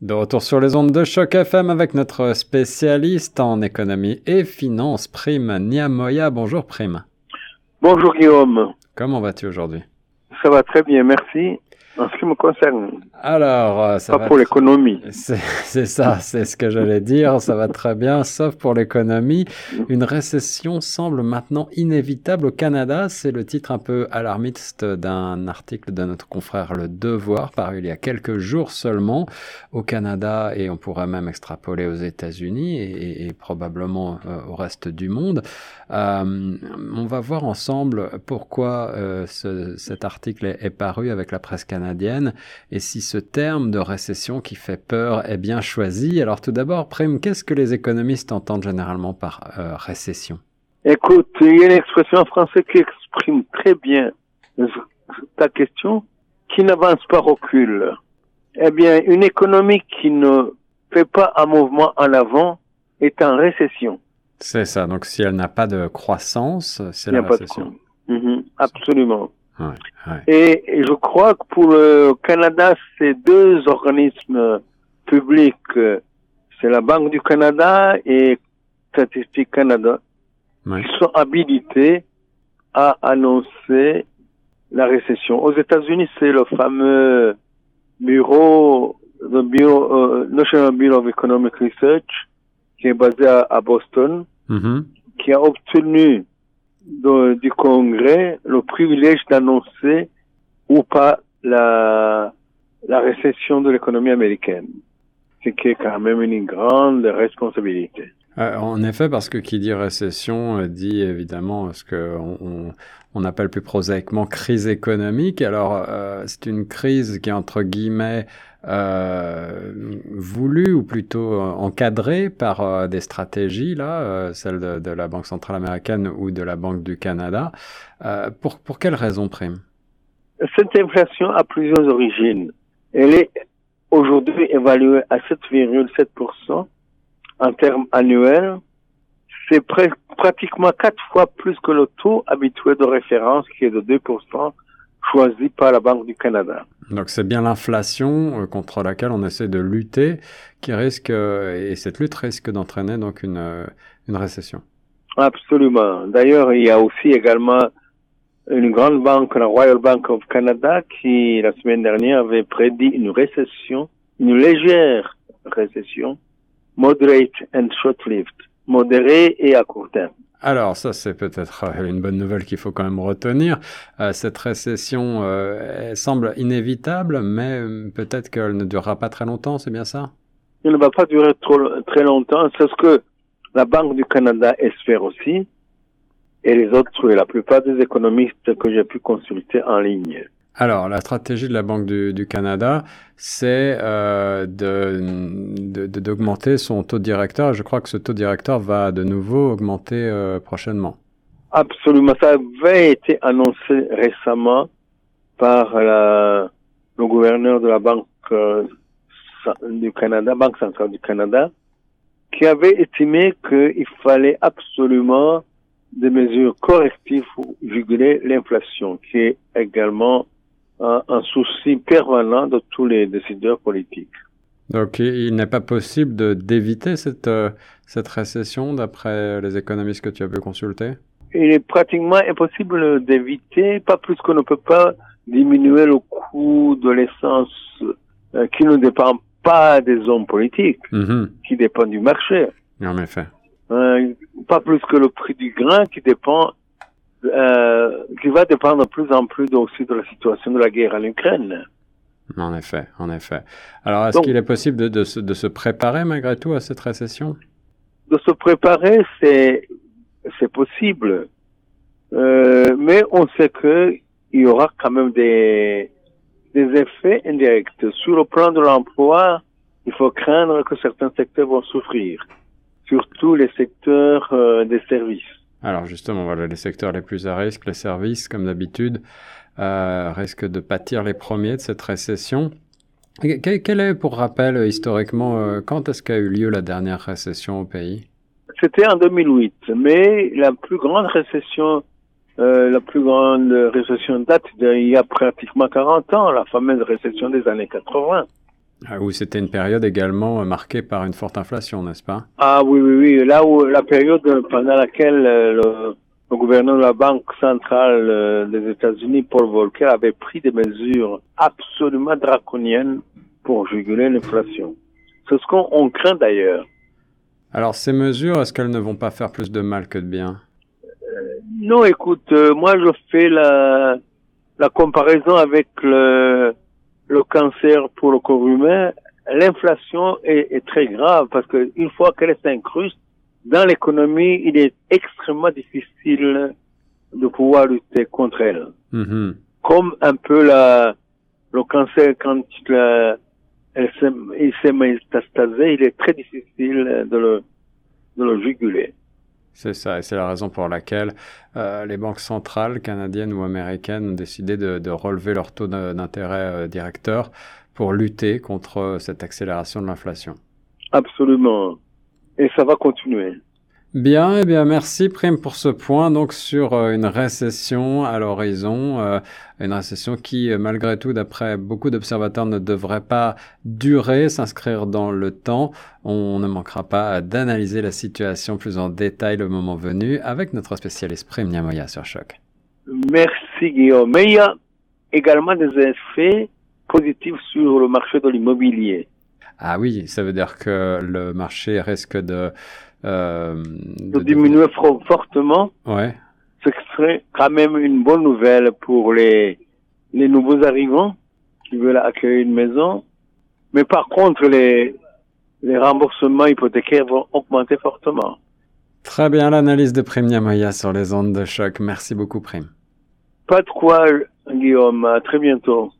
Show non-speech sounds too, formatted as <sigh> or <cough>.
De retour sur les ondes de choc FM avec notre spécialiste en économie et finance, Prime Niamoya. Bonjour Prime. Bonjour Guillaume. Comment vas-tu aujourd'hui? Ça va très bien, merci. En ce qui me concerne. Alors, euh, ça pas pour l'économie. <laughs> C'est ça, c'est ce que j'allais dire. Ça va très bien, sauf pour l'économie. Une récession semble maintenant inévitable au Canada. C'est le titre un peu alarmiste d'un article de notre confrère Le Devoir, paru il y a quelques jours seulement au Canada et on pourrait même extrapoler aux États-Unis et, et, probablement euh, au reste du monde. Euh, on va voir ensemble pourquoi euh, ce, cet article est, est paru avec la presse canadienne et si ce terme de récession qui fait peur est bien choisi. Alors tout d'abord, Prime, qu'est-ce que les économistes entendent généralement par euh, récession? Écoute, il y a une expression en français qui exprime très bien ta question, qui n'avance pas recule. Eh bien, une économie qui ne fait pas un mouvement en avant est en récession. C'est ça. Donc, si elle n'a pas de croissance, c'est la récession. Pas de... mm-hmm. absolument. Et, je crois que pour le Canada, ces deux organismes publics, c'est la Banque du Canada et Statistique Canada, qui sont habilités à annoncer la récession. Aux États-Unis, c'est le fameux bureau, le bureau, euh, National Bureau of Economic Research, qui est basé à, Boston, mm-hmm. qui a obtenu du Congrès le privilège d'annoncer ou pas la, la récession de l'économie américaine, ce qui est quand même une grande responsabilité. Euh, en effet, parce que qui dit récession euh, dit évidemment ce qu'on on, on, appelle plus prosaïquement crise économique. Alors, euh, c'est une crise qui est entre guillemets voulue ou plutôt encadrée par des stratégies, là, celle de, de, la Banque centrale américaine ou de la Banque du Canada. pour, pour quelles raisons, Prime? Cette inflation a plusieurs origines. Elle est aujourd'hui évaluée à 7,7% en termes annuels. C'est pratiquement quatre fois plus que le taux habituel de référence qui est de 2% choisi par la Banque du Canada. Donc c'est bien l'inflation euh, contre laquelle on essaie de lutter qui risque, euh, et cette lutte risque d'entraîner donc une, euh, une récession. Absolument. D'ailleurs, il y a aussi également une grande banque, la Royal Bank of Canada, qui la semaine dernière avait prédit une récession, une légère récession, moderate and short-lived, modérée et à court terme. Alors ça c'est peut-être euh, une bonne nouvelle qu'il faut quand même retenir. Euh, cette récession euh, semble inévitable, mais euh, peut-être qu'elle ne durera pas très longtemps, c'est bien ça? Elle ne va pas durer trop, très longtemps, c'est ce que la Banque du Canada espère aussi, et les autres, et la plupart des économistes que j'ai pu consulter en ligne. Alors, la stratégie de la Banque du, Canada, c'est euh, d'augmenter son taux directeur. Je crois que ce taux directeur va de nouveau augmenter euh, prochainement. Absolument. Ça avait été annoncé récemment par le gouverneur de la Banque euh, du Canada, Banque centrale du Canada, qui avait estimé qu'il fallait absolument des mesures correctives pour juguler l'inflation, qui est également un, un souci permanent de tous les décideurs politiques. Donc il n'est pas possible d'éviter cette euh, cette récession d'après les économistes que tu as pu consulter? Il est pratiquement impossible d'éviter, pas plus qu'on ne peut pas diminuer le coût de l'essence euh, qui ne dépend pas des hommes politiques, -hmm. qui dépend du marché. En effet. Euh, pas plus que le prix du grain qui dépend euh, qui va dépendre de plus en plus aussi de la situation de la guerre en Ukraine. En effet, en effet. Alors, est-ce qu'il est possible de, de, se, de, se préparer malgré tout à cette récession? De se préparer, c'est c'est possible, euh, mais on sait que il y aura quand même des des effets indirects sur le plan de l'emploi. Il faut craindre que certains secteurs vont souffrir, surtout les secteurs euh, des services. Alors justement, voilà, les secteurs les plus à risque, les services, comme d'habitude, euh, risquent de pâtir les premiers de cette récession. Quel est, pour rappel, historiquement, euh, quand est-ce qu'a eu lieu la dernière récession au pays? C'était en 2008, mais la plus grande récession, euh, la plus grande récession date d'il y a pratiquement 40 ans, la fameuse récession des années 80. Ah, où c'était une période également marquée par une forte inflation, n'est-ce pas? Ah oui, oui, oui. Là où la période pendant laquelle le, le gouverneur de la Banque centrale des États-Unis, Paul Volcker, avait pris des mesures absolument draconiennes pour juguler l'inflation. C'est ce qu'on craint d'ailleurs. Alors ces mesures, est-ce qu'elles ne vont pas faire plus de mal que de bien? Euh, Non, écoute, euh, moi je fais la, la comparaison avec le, le cancer pour le corps humain. L'inflation est, est, très grave parce qu'une fois qu'elle s'incruste dans l'économie, il est extrêmement difficile de pouvoir lutter contre elle. Mm-hmm. Comme un peu la, le cancer quand la, il s'est métastasé, il est très difficile de le, de le juguler. C'est ça, et c'est la raison pour laquelle euh, les banques centrales canadiennes ou américaines ont décidé de, de relever leur taux d'intérêt euh, directeur pour lutter contre cette accélération de l'inflation. Absolument. Et ça va continuer. Bien, eh bien, merci Prime pour ce point. Donc sur euh, une récession à l'horizon, euh, une récession qui, euh, malgré tout, d'après beaucoup d'observateurs, ne devrait pas durer, s'inscrire dans le temps. On ne manquera pas d'analyser la situation plus en détail le moment venu avec notre spécialiste Prime Niamoya sur Choc. Merci Guillaume. Mais il y a également des effets positifs sur le marché de l'immobilier. Ah oui, ça veut dire que le marché risque de euh, de, diminuer fortement, ouais. ce serait quand même une bonne nouvelle pour les, les nouveaux arrivants qui veulent accueillir une maison. Mais par contre, les, les remboursements hypothécaires vont augmenter fortement. Très bien, l'analyse de Prime Niamaya sur les ondes de choc. Merci beaucoup, Prime. Pas de quoi, Guillaume. À très bientôt.